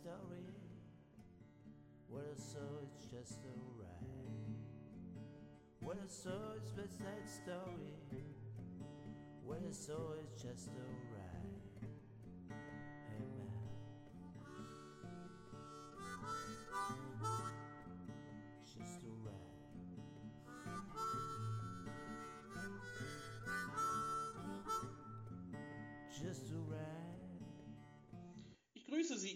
story. What I saw just a. What I saw is West Side Story. What I saw is just a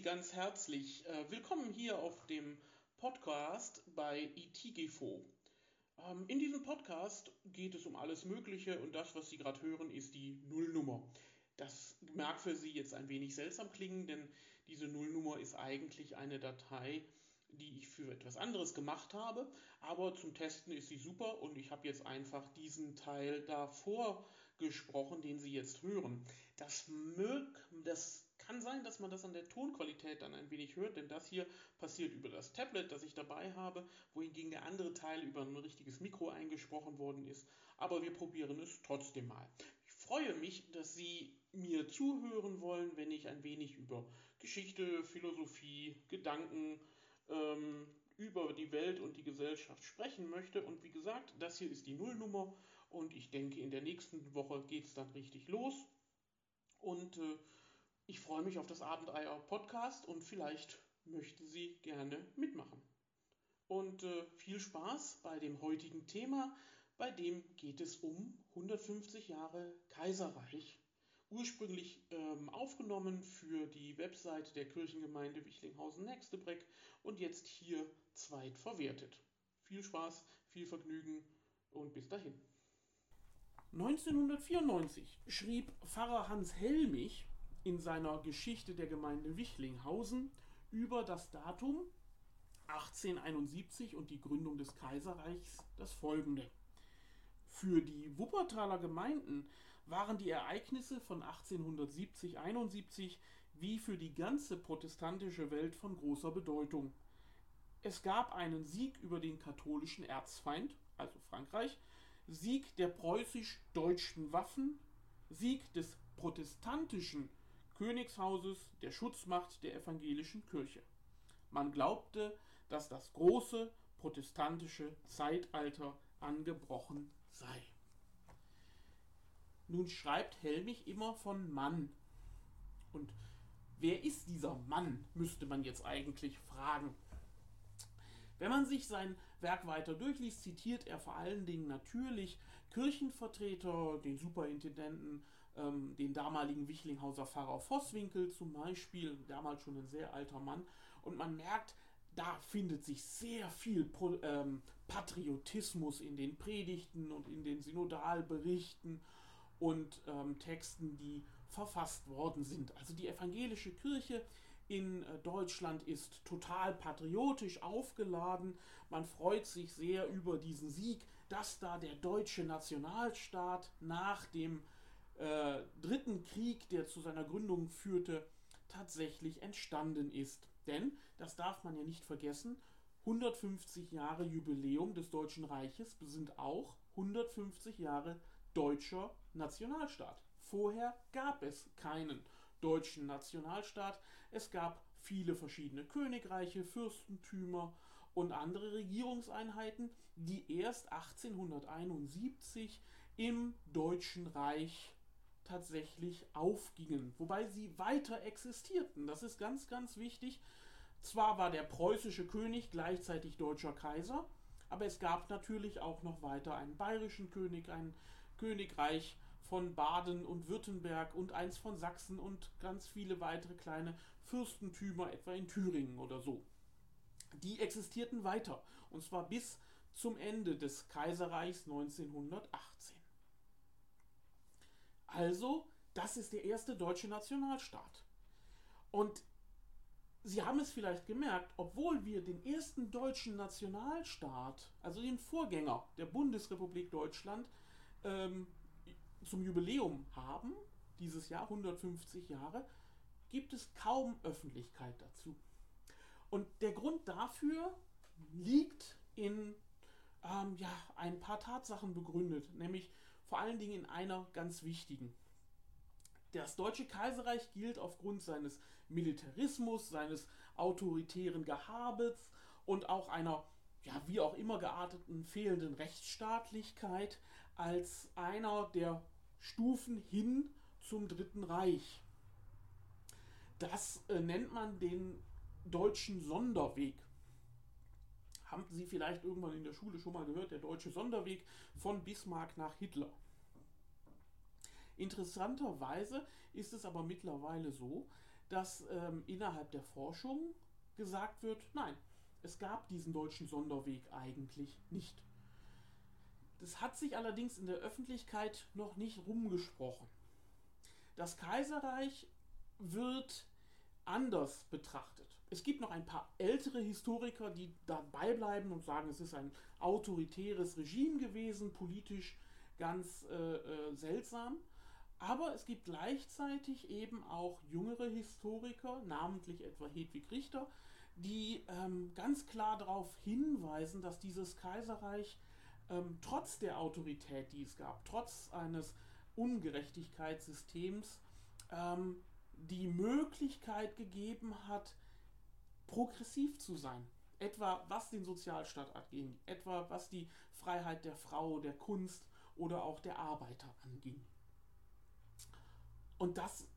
ganz herzlich. Äh, willkommen hier auf dem Podcast bei ITGFO. Ähm, in diesem Podcast geht es um alles Mögliche und das, was Sie gerade hören, ist die Nullnummer. Das mag für Sie jetzt ein wenig seltsam klingen, denn diese Nullnummer ist eigentlich eine Datei, die ich für etwas anderes gemacht habe, aber zum Testen ist sie super und ich habe jetzt einfach diesen Teil davor gesprochen, den Sie jetzt hören. Das mög, das kann sein, dass man das an der Tonqualität dann ein wenig hört, denn das hier passiert über das Tablet, das ich dabei habe, wohingegen der andere Teil über ein richtiges Mikro eingesprochen worden ist. Aber wir probieren es trotzdem mal. Ich freue mich, dass Sie mir zuhören wollen, wenn ich ein wenig über Geschichte, Philosophie, Gedanken, ähm, über die Welt und die Gesellschaft sprechen möchte. Und wie gesagt, das hier ist die Nullnummer und ich denke, in der nächsten Woche geht es dann richtig los. Und äh, ich freue mich auf das Abenteuer Podcast und vielleicht möchten Sie gerne mitmachen. Und äh, viel Spaß bei dem heutigen Thema, bei dem geht es um 150 Jahre Kaiserreich. Ursprünglich ähm, aufgenommen für die Webseite der Kirchengemeinde Wichlinghausen-Nextebreck und jetzt hier zweitverwertet. Viel Spaß, viel Vergnügen und bis dahin. 1994 schrieb Pfarrer Hans Helmich in seiner Geschichte der Gemeinde Wichlinghausen über das Datum 1871 und die Gründung des Kaiserreichs das folgende. Für die Wuppertaler Gemeinden waren die Ereignisse von 1870-71 wie für die ganze protestantische Welt von großer Bedeutung. Es gab einen Sieg über den katholischen Erzfeind, also Frankreich, Sieg der preußisch-deutschen Waffen, Sieg des protestantischen Königshauses, der Schutzmacht der evangelischen Kirche. Man glaubte, dass das große protestantische Zeitalter angebrochen sei. Nun schreibt Helmich immer von Mann. Und wer ist dieser Mann, müsste man jetzt eigentlich fragen. Wenn man sich sein Werk weiter durchliest, zitiert er vor allen Dingen natürlich Kirchenvertreter, den Superintendenten, ähm, den damaligen Wichlinghauser Pfarrer Vosswinkel zum Beispiel, damals schon ein sehr alter Mann. Und man merkt, da findet sich sehr viel ähm, Patriotismus in den Predigten und in den Synodalberichten und ähm, Texten, die verfasst worden sind. Also die evangelische Kirche in äh, Deutschland ist total patriotisch aufgeladen. Man freut sich sehr über diesen Sieg, dass da der deutsche Nationalstaat nach dem äh, dritten Krieg, der zu seiner Gründung führte, tatsächlich entstanden ist. Denn, das darf man ja nicht vergessen, 150 Jahre Jubiläum des Deutschen Reiches sind auch 150 Jahre deutscher Nationalstaat. Vorher gab es keinen deutschen Nationalstaat. Es gab viele verschiedene Königreiche, Fürstentümer und andere Regierungseinheiten, die erst 1871 im Deutschen Reich tatsächlich aufgingen, wobei sie weiter existierten. Das ist ganz, ganz wichtig. Zwar war der preußische König gleichzeitig deutscher Kaiser, aber es gab natürlich auch noch weiter einen bayerischen König, ein Königreich von Baden und Württemberg und eins von Sachsen und ganz viele weitere kleine Fürstentümer, etwa in Thüringen oder so. Die existierten weiter, und zwar bis zum Ende des Kaiserreichs 1918. Also, das ist der erste deutsche Nationalstaat. Und Sie haben es vielleicht gemerkt, obwohl wir den ersten deutschen Nationalstaat, also den Vorgänger der Bundesrepublik Deutschland, ähm, zum Jubiläum haben, dieses Jahr 150 Jahre, gibt es kaum Öffentlichkeit dazu. Und der Grund dafür liegt in ähm, ja, ein paar Tatsachen begründet, nämlich vor allen Dingen in einer ganz wichtigen. Das Deutsche Kaiserreich gilt aufgrund seines Militarismus, seines autoritären Gehabets und auch einer, ja, wie auch immer gearteten fehlenden Rechtsstaatlichkeit als einer der Stufen hin zum Dritten Reich. Das äh, nennt man den deutschen Sonderweg. Haben Sie vielleicht irgendwann in der Schule schon mal gehört, der deutsche Sonderweg von Bismarck nach Hitler. Interessanterweise ist es aber mittlerweile so, dass ähm, innerhalb der Forschung gesagt wird, nein, es gab diesen deutschen Sonderweg eigentlich nicht. Das hat sich allerdings in der Öffentlichkeit noch nicht rumgesprochen. Das Kaiserreich wird anders betrachtet. Es gibt noch ein paar ältere Historiker, die dabei bleiben und sagen, es ist ein autoritäres Regime gewesen, politisch ganz äh, äh, seltsam. Aber es gibt gleichzeitig eben auch jüngere Historiker, namentlich etwa Hedwig Richter, die ähm, ganz klar darauf hinweisen, dass dieses Kaiserreich ähm, trotz der Autorität, die es gab, trotz eines Ungerechtigkeitssystems, ähm, die Möglichkeit gegeben hat, progressiv zu sein. Etwa was den Sozialstaat anging, etwa was die Freiheit der Frau, der Kunst oder auch der Arbeiter anging. Und das,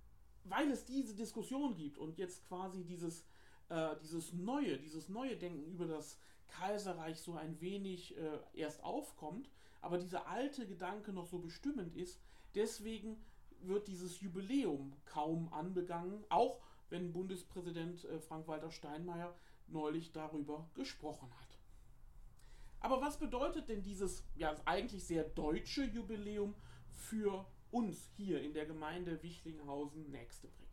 weil es diese Diskussion gibt und jetzt quasi dieses, äh, dieses neue, dieses neue Denken über das Kaiserreich so ein wenig äh, erst aufkommt, aber dieser alte Gedanke noch so bestimmend ist, deswegen wird dieses Jubiläum kaum anbegangen, auch wenn Bundespräsident äh, Frank-Walter Steinmeier neulich darüber gesprochen hat. Aber was bedeutet denn dieses ja eigentlich sehr deutsche Jubiläum für uns hier in der Gemeinde Wichlinghausen-Nächstebrick?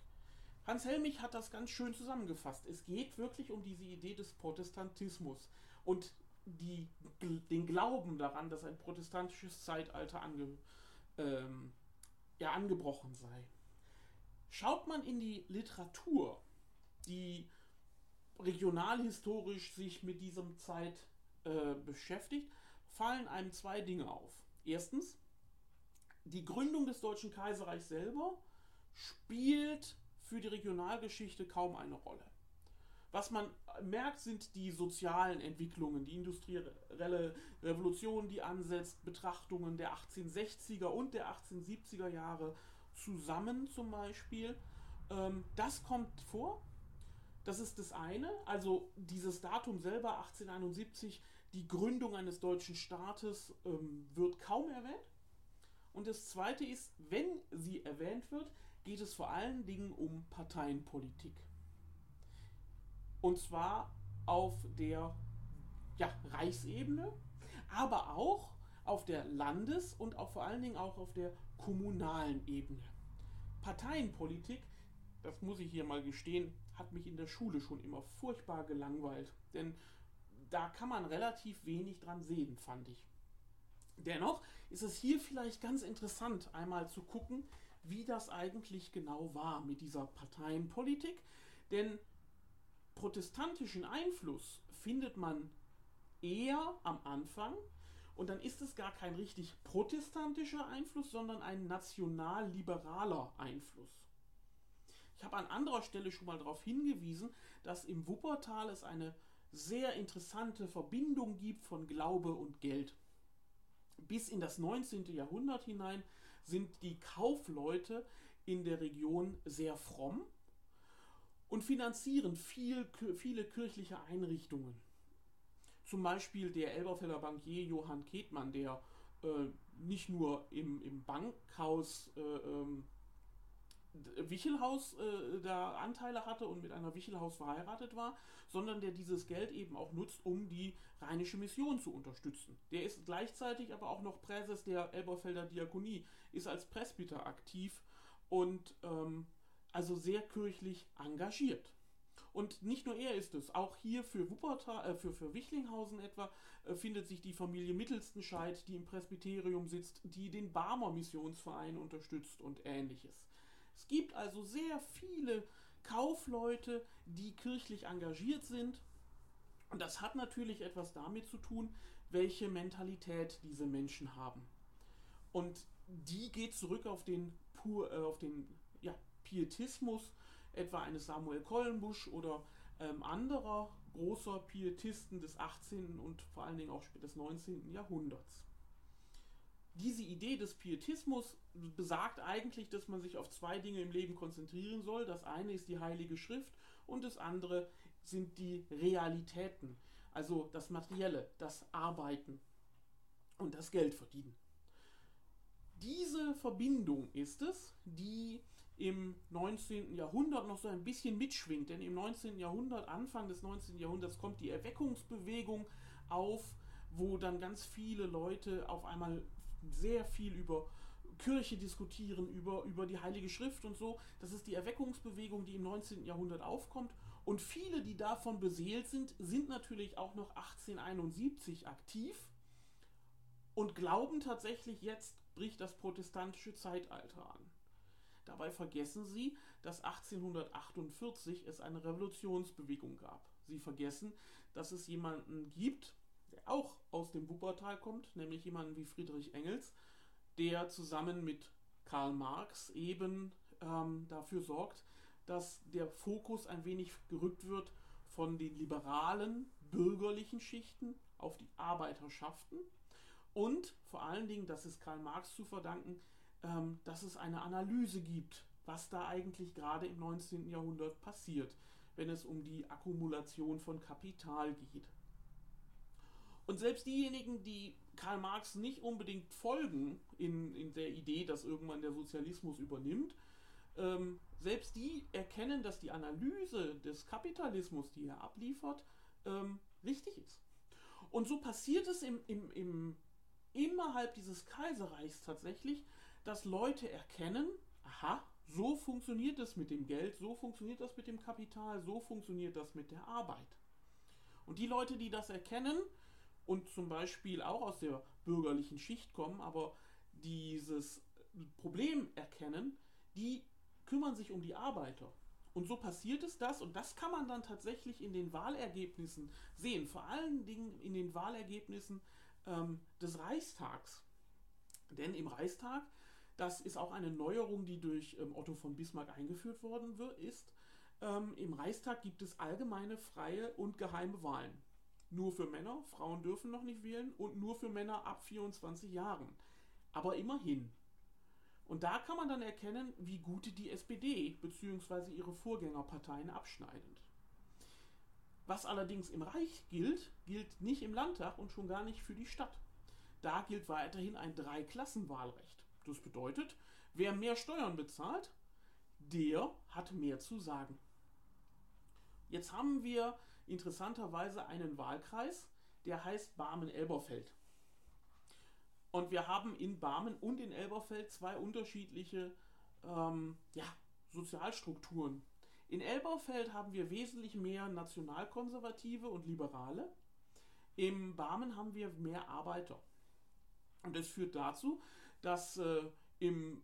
Hans Helmich hat das ganz schön zusammengefasst. Es geht wirklich um diese Idee des Protestantismus und die, den Glauben daran, dass ein protestantisches Zeitalter ange, ähm, ja, angebrochen sei. Schaut man in die Literatur, die regionalhistorisch sich mit diesem Zeit äh, beschäftigt, fallen einem zwei Dinge auf. Erstens, die Gründung des Deutschen Kaiserreichs selber spielt für die Regionalgeschichte kaum eine Rolle. Was man merkt, sind die sozialen Entwicklungen, die industrielle Revolution, die ansetzt, Betrachtungen der 1860er und der 1870er Jahre zusammen zum Beispiel. Ähm, das kommt vor. Das ist das eine. Also dieses Datum selber, 1871, die Gründung eines deutschen Staates, ähm, wird kaum erwähnt. Und das zweite ist, wenn sie erwähnt wird, geht es vor allen Dingen um Parteienpolitik. Und zwar auf der ja, Reichsebene, aber auch auf der Landes- und auch vor allen Dingen auch auf der kommunalen Ebene. Parteienpolitik, das muss ich hier mal gestehen, hat mich in der Schule schon immer furchtbar gelangweilt. Denn da kann man relativ wenig dran sehen, fand ich. Dennoch ist es hier vielleicht ganz interessant, einmal zu gucken, wie das eigentlich genau war mit dieser Parteienpolitik. Denn protestantischen Einfluss findet man eher am Anfang und dann ist es gar kein richtig protestantischer Einfluss, sondern ein nationalliberaler Einfluss. Ich habe an anderer Stelle schon mal darauf hingewiesen, dass im Wuppertal es eine sehr interessante Verbindung gibt von Glaube und Geld. Bis in das 19. Jahrhundert hinein sind die Kaufleute in der Region sehr fromm und finanzieren viel, viele kirchliche Einrichtungen. Zum Beispiel der Elberfelder Bankier Johann Ketmann, der äh, nicht nur im, im Bankhaus äh, ähm, Wichelhaus äh, da Anteile hatte und mit einer Wichelhaus verheiratet war, sondern der dieses Geld eben auch nutzt, um die rheinische Mission zu unterstützen. Der ist gleichzeitig aber auch noch Präses der Elberfelder Diakonie, ist als Presbyter aktiv und ähm, also sehr kirchlich engagiert. Und nicht nur er ist es, auch hier für Wuppertal, äh, für, für Wichlinghausen etwa, äh, findet sich die Familie Mittelstenscheid, die im Presbyterium sitzt, die den Barmer Missionsverein unterstützt und ähnliches. Es gibt also sehr viele Kaufleute, die kirchlich engagiert sind. Und das hat natürlich etwas damit zu tun, welche Mentalität diese Menschen haben. Und die geht zurück auf den, pur, äh, auf den Pietismus, etwa eines Samuel Kollenbusch oder ähm, anderer großer Pietisten des 18. und vor allen Dingen auch des 19. Jahrhunderts. Diese Idee des Pietismus besagt eigentlich, dass man sich auf zwei Dinge im Leben konzentrieren soll. Das eine ist die Heilige Schrift und das andere sind die Realitäten, also das Materielle, das Arbeiten und das Geld verdienen. Diese Verbindung ist es, die im 19. Jahrhundert noch so ein bisschen mitschwingt. Denn im 19. Jahrhundert, Anfang des 19. Jahrhunderts, kommt die Erweckungsbewegung auf, wo dann ganz viele Leute auf einmal sehr viel über Kirche diskutieren, über, über die Heilige Schrift und so. Das ist die Erweckungsbewegung, die im 19. Jahrhundert aufkommt. Und viele, die davon beseelt sind, sind natürlich auch noch 1871 aktiv und glauben tatsächlich, jetzt bricht das protestantische Zeitalter an. Dabei vergessen sie, dass 1848 es eine Revolutionsbewegung gab. Sie vergessen, dass es jemanden gibt, der auch aus dem Wuppertal kommt, nämlich jemanden wie Friedrich Engels, der zusammen mit Karl Marx eben ähm, dafür sorgt, dass der Fokus ein wenig gerückt wird von den liberalen bürgerlichen Schichten auf die Arbeiterschaften und vor allen Dingen, das ist Karl Marx zu verdanken, ähm, dass es eine Analyse gibt, was da eigentlich gerade im 19. Jahrhundert passiert, wenn es um die Akkumulation von Kapital geht. Und selbst diejenigen, die Karl Marx nicht unbedingt folgen in, in der Idee, dass irgendwann der Sozialismus übernimmt, ähm, selbst die erkennen, dass die Analyse des Kapitalismus, die er abliefert, ähm, richtig ist. Und so passiert es im, im, im, innerhalb dieses Kaiserreichs tatsächlich, dass Leute erkennen, aha, so funktioniert es mit dem Geld, so funktioniert das mit dem Kapital, so funktioniert das mit der Arbeit. Und die Leute, die das erkennen und zum Beispiel auch aus der bürgerlichen Schicht kommen, aber dieses Problem erkennen, die kümmern sich um die Arbeiter. Und so passiert es das, und das kann man dann tatsächlich in den Wahlergebnissen sehen, vor allen Dingen in den Wahlergebnissen ähm, des Reichstags. Denn im Reichstag das ist auch eine Neuerung, die durch ähm, Otto von Bismarck eingeführt worden ist. Ähm, Im Reichstag gibt es allgemeine, freie und geheime Wahlen. Nur für Männer, Frauen dürfen noch nicht wählen und nur für Männer ab 24 Jahren. Aber immerhin. Und da kann man dann erkennen, wie gut die SPD bzw. ihre Vorgängerparteien abschneiden. Was allerdings im Reich gilt, gilt nicht im Landtag und schon gar nicht für die Stadt. Da gilt weiterhin ein Dreiklassenwahlrecht. Das bedeutet, wer mehr Steuern bezahlt, der hat mehr zu sagen. Jetzt haben wir interessanterweise einen Wahlkreis, der heißt Barmen-Elberfeld. Und wir haben in Barmen und in Elberfeld zwei unterschiedliche ähm, ja, Sozialstrukturen. In Elberfeld haben wir wesentlich mehr Nationalkonservative und Liberale. Im Barmen haben wir mehr Arbeiter. Und das führt dazu, dass äh, im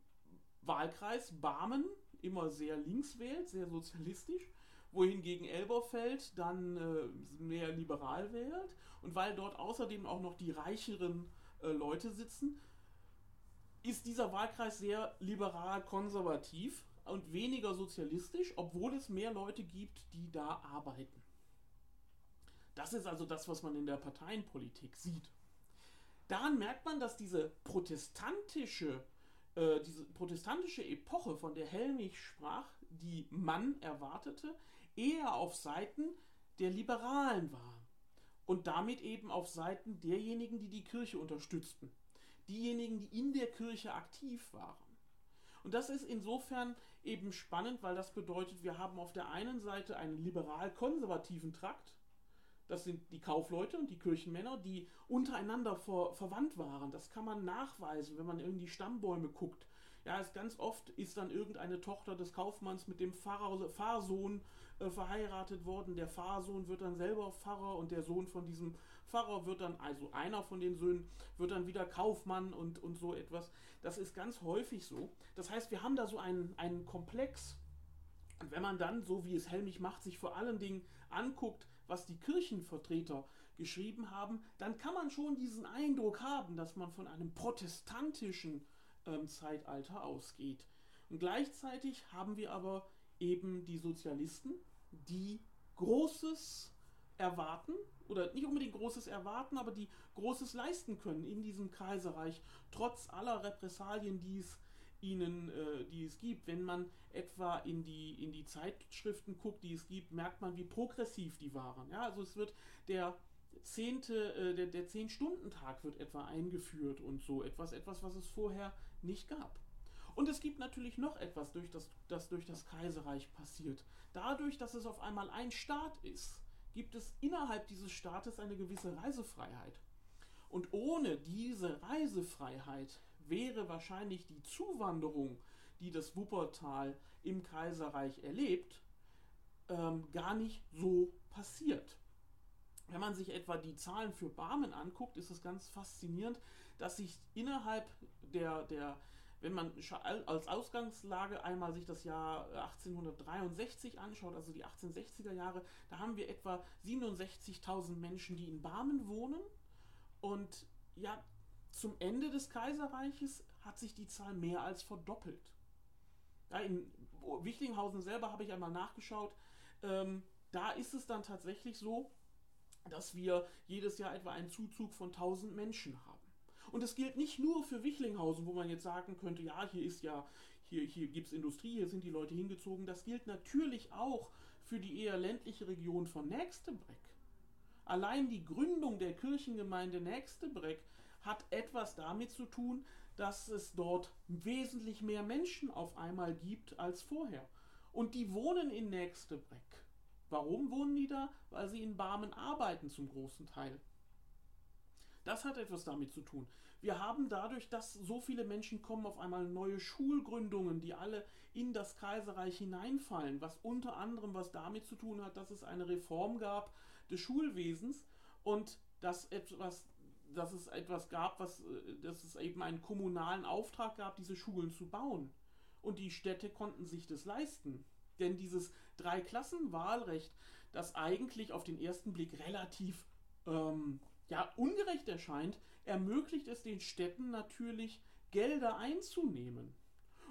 Wahlkreis Barmen immer sehr links wählt, sehr sozialistisch, wohingegen Elberfeld dann äh, mehr liberal wählt. Und weil dort außerdem auch noch die reicheren äh, Leute sitzen, ist dieser Wahlkreis sehr liberal-konservativ und weniger sozialistisch, obwohl es mehr Leute gibt, die da arbeiten. Das ist also das, was man in der Parteienpolitik sieht. Daran merkt man, dass diese protestantische, äh, diese protestantische Epoche, von der Helmich sprach, die man erwartete, eher auf Seiten der Liberalen war. Und damit eben auf Seiten derjenigen, die die Kirche unterstützten. Diejenigen, die in der Kirche aktiv waren. Und das ist insofern eben spannend, weil das bedeutet, wir haben auf der einen Seite einen liberal-konservativen Trakt, das sind die Kaufleute und die Kirchenmänner, die untereinander ver verwandt waren. Das kann man nachweisen, wenn man in die Stammbäume guckt. Ja, es ganz oft ist dann irgendeine Tochter des Kaufmanns mit dem Pfarrer, Pfarrsohn äh, verheiratet worden. Der Pfarrsohn wird dann selber Pfarrer und der Sohn von diesem Pfarrer wird dann, also einer von den Söhnen, wird dann wieder Kaufmann und, und so etwas. Das ist ganz häufig so. Das heißt, wir haben da so einen, einen Komplex. Und wenn man dann, so wie es Helmich macht, sich vor allen Dingen anguckt, was die Kirchenvertreter geschrieben haben, dann kann man schon diesen Eindruck haben, dass man von einem protestantischen ähm, Zeitalter ausgeht. Und gleichzeitig haben wir aber eben die Sozialisten, die Großes erwarten, oder nicht unbedingt Großes erwarten, aber die Großes leisten können in diesem Kaiserreich, trotz aller Repressalien, die es ihnen, äh, die es gibt. Wenn man etwa in die, in die Zeitschriften guckt, die es gibt, merkt man, wie progressiv die waren. Ja, also es wird der zehnte, äh, der, der Zehn-Stunden-Tag wird etwa eingeführt und so etwas, etwas, was es vorher nicht gab. Und es gibt natürlich noch etwas, durch das, das durch das Kaiserreich passiert. Dadurch, dass es auf einmal ein Staat ist, gibt es innerhalb dieses Staates eine gewisse Reisefreiheit. Und ohne diese Reisefreiheit wäre wahrscheinlich die Zuwanderung, die das Wuppertal im Kaiserreich erlebt, ähm, gar nicht so passiert. Wenn man sich etwa die Zahlen für Barmen anguckt, ist es ganz faszinierend, dass sich innerhalb der, der wenn man als Ausgangslage einmal sich das Jahr 1863 anschaut, also die 1860er Jahre, da haben wir etwa 67.000 Menschen, die in Barmen wohnen. Und ja, zum Ende des Kaiserreiches hat sich die Zahl mehr als verdoppelt. Ja, in Wichlinghausen selber habe ich einmal nachgeschaut. Ähm, da ist es dann tatsächlich so, dass wir jedes Jahr etwa einen Zuzug von 1000 Menschen haben. Und es gilt nicht nur für Wichlinghausen, wo man jetzt sagen könnte, ja, hier ist ja, hier, hier gibt es Industrie, hier sind die Leute hingezogen. Das gilt natürlich auch für die eher ländliche Region von Nächstebreck. Allein die Gründung der Kirchengemeinde Nächstebreck hat etwas damit zu tun, dass es dort wesentlich mehr Menschen auf einmal gibt als vorher. Und die wohnen in Nächstebreck. Warum wohnen die da? Weil sie in Barmen arbeiten zum großen Teil. Das hat etwas damit zu tun. Wir haben dadurch, dass so viele Menschen kommen, auf einmal neue Schulgründungen, die alle in das Kaiserreich hineinfallen, was unter anderem was damit zu tun hat, dass es eine Reform gab des Schulwesens und dass etwas dass es etwas gab, was, äh, dass es eben einen kommunalen Auftrag gab, diese Schulen zu bauen. Und die Städte konnten sich das leisten. Denn dieses Dreiklassenwahlrecht, das eigentlich auf den ersten Blick relativ ähm, ja, ungerecht erscheint, ermöglicht es den Städten natürlich, Gelder einzunehmen.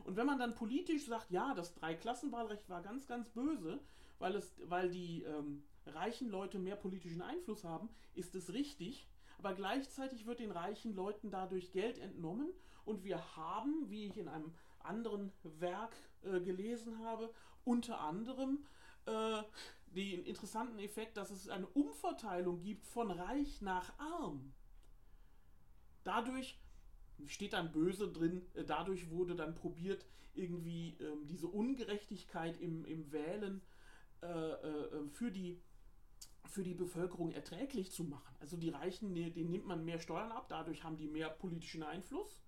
Und wenn man dann politisch sagt, ja, das Dreiklassenwahlrecht war ganz, ganz böse, weil, es, weil die ähm, reichen Leute mehr politischen Einfluss haben, ist es richtig. Aber gleichzeitig wird den reichen Leuten dadurch Geld entnommen und wir haben, wie ich in einem anderen Werk äh, gelesen habe, unter anderem äh, den interessanten Effekt, dass es eine Umverteilung gibt von reich nach arm. Dadurch steht dann böse drin, äh, dadurch wurde dann probiert, irgendwie ähm, diese Ungerechtigkeit im, im Wählen äh, äh, für, die, für die Bevölkerung erträglich zu machen. Also die Reichen, denen nimmt man mehr Steuern ab, dadurch haben die mehr politischen Einfluss.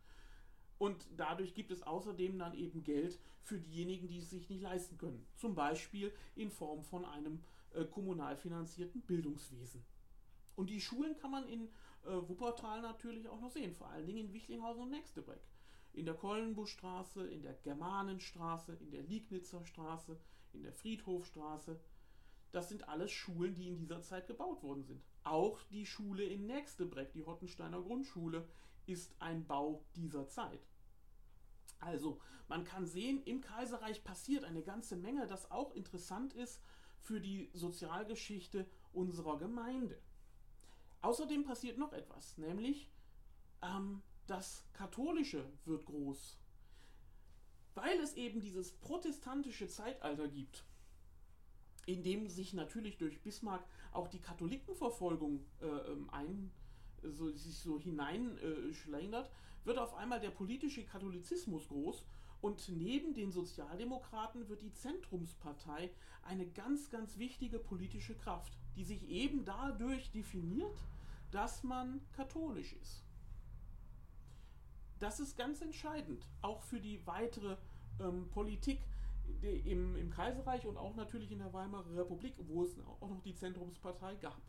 Und dadurch gibt es außerdem dann eben Geld für diejenigen, die es sich nicht leisten können. Zum Beispiel in Form von einem äh, kommunal finanzierten Bildungswesen. Und die Schulen kann man in äh, Wuppertal natürlich auch noch sehen, vor allen Dingen in Wichlinghausen und Nächstebreck. In der Kollenbuschstraße, in der Germanenstraße, in der Liegnitzer Straße, in der Friedhofstraße. Das sind alles Schulen, die in dieser Zeit gebaut worden sind. Auch die Schule in Nächstebreck, die Hottensteiner Grundschule, ist ein Bau dieser Zeit. Also, man kann sehen, im Kaiserreich passiert eine ganze Menge, das auch interessant ist für die Sozialgeschichte unserer Gemeinde. Außerdem passiert noch etwas, nämlich ähm, das Katholische wird groß. Weil es eben dieses protestantische Zeitalter gibt, in dem sich natürlich durch Bismarck auch die Katholikenverfolgung äh, ähm, ein, so, sich so hineinschlendert, äh, wird auf einmal der politische Katholizismus groß und neben den Sozialdemokraten wird die Zentrumspartei eine ganz, ganz wichtige politische Kraft, die sich eben dadurch definiert, dass man katholisch ist. Das ist ganz entscheidend, auch für die weitere ähm, Politik im, im Kaiserreich und auch natürlich in der Weimarer Republik, wo es auch noch die Zentrumspartei gab.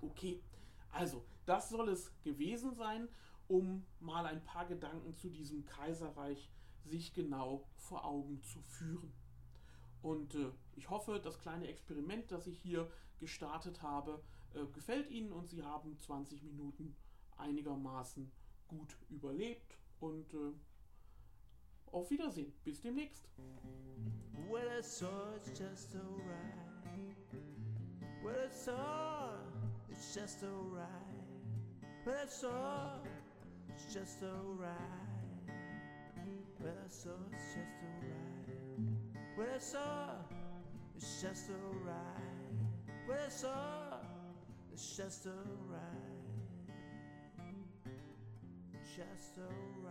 Okay, also das soll es gewesen sein um mal ein paar Gedanken zu diesem Kaiserreich sich genau vor Augen zu führen. Und äh, ich hoffe, das kleine Experiment, das ich hier gestartet habe, äh, gefällt Ihnen und Sie haben 20 Minuten einigermaßen gut überlebt. Und äh, Auf Wiedersehen. Bis demnächst. Well, I saw it's just alright. Well, I saw it's just alright. Well, I saw it's just alright. Well, I saw it's just alright. Well, I saw it's just alright. Well, I saw it's just alright. Just alright.